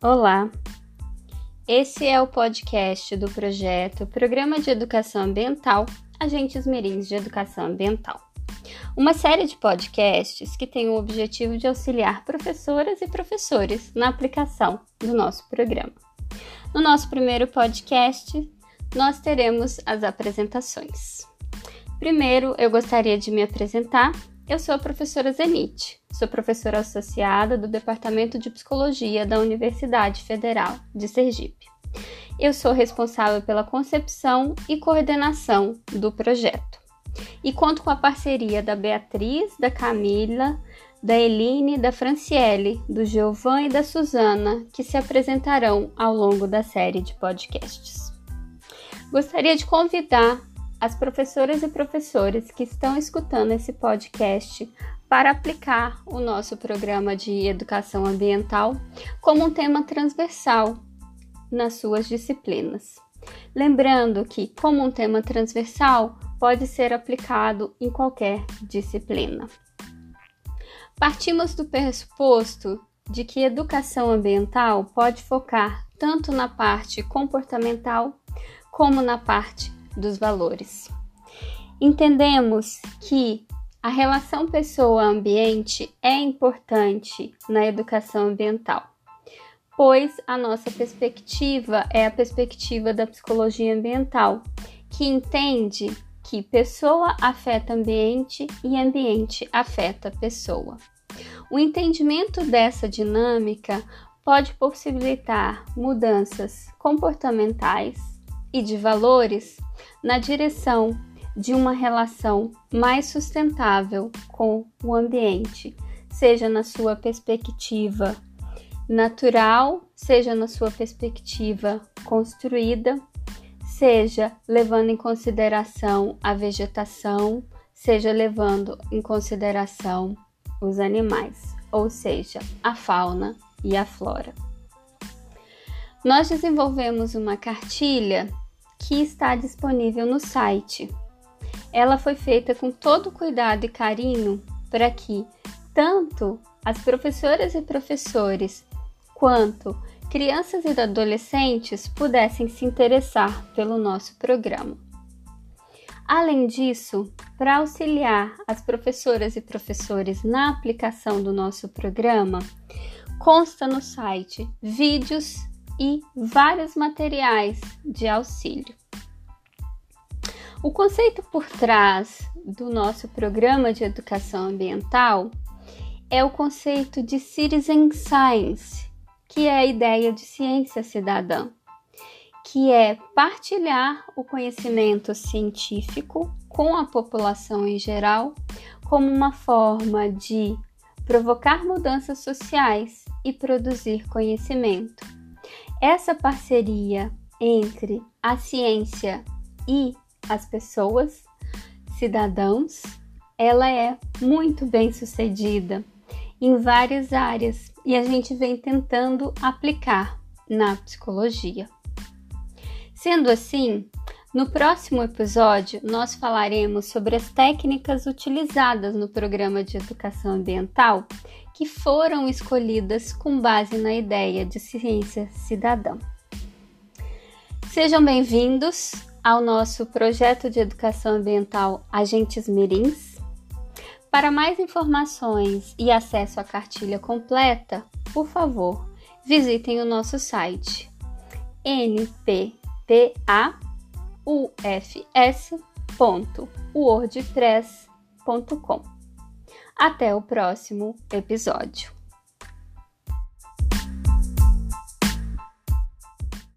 Olá! Esse é o podcast do projeto Programa de Educação Ambiental Agentes Mirins de Educação Ambiental. Uma série de podcasts que tem o objetivo de auxiliar professoras e professores na aplicação do nosso programa. No nosso primeiro podcast, nós teremos as apresentações. Primeiro, eu gostaria de me apresentar eu sou a professora Zenite, sou professora associada do Departamento de Psicologia da Universidade Federal de Sergipe. Eu sou responsável pela concepção e coordenação do projeto. E conto com a parceria da Beatriz, da Camila, da Eline, da Franciele, do Giovan e da Suzana, que se apresentarão ao longo da série de podcasts. Gostaria de convidar as professoras e professores que estão escutando esse podcast para aplicar o nosso programa de educação ambiental como um tema transversal nas suas disciplinas. Lembrando que, como um tema transversal, pode ser aplicado em qualquer disciplina. Partimos do pressuposto de que educação ambiental pode focar tanto na parte comportamental como na parte dos valores. Entendemos que a relação pessoa-ambiente é importante na educação ambiental, pois a nossa perspectiva é a perspectiva da psicologia ambiental, que entende que pessoa afeta ambiente e ambiente afeta pessoa. O entendimento dessa dinâmica pode possibilitar mudanças comportamentais e de valores na direção de uma relação mais sustentável com o ambiente, seja na sua perspectiva natural, seja na sua perspectiva construída, seja levando em consideração a vegetação, seja levando em consideração os animais, ou seja, a fauna e a flora. Nós desenvolvemos uma cartilha que está disponível no site. Ela foi feita com todo cuidado e carinho para que tanto as professoras e professores quanto crianças e adolescentes pudessem se interessar pelo nosso programa. Além disso, para auxiliar as professoras e professores na aplicação do nosso programa, consta no site vídeos e vários materiais de auxílio. O conceito por trás do nosso programa de educação ambiental é o conceito de citizen science, que é a ideia de ciência cidadã, que é partilhar o conhecimento científico com a população em geral como uma forma de provocar mudanças sociais e produzir conhecimento. Essa parceria entre a ciência e as pessoas, cidadãos, ela é muito bem sucedida em várias áreas e a gente vem tentando aplicar na psicologia. Sendo assim, no próximo episódio nós falaremos sobre as técnicas utilizadas no programa de educação ambiental que foram escolhidas com base na ideia de ciência cidadã. Sejam bem-vindos ao nosso projeto de educação ambiental Agentes Mirins. Para mais informações e acesso à cartilha completa, por favor, visitem o nosso site nptaufs.wordpress.com. Até o próximo episódio.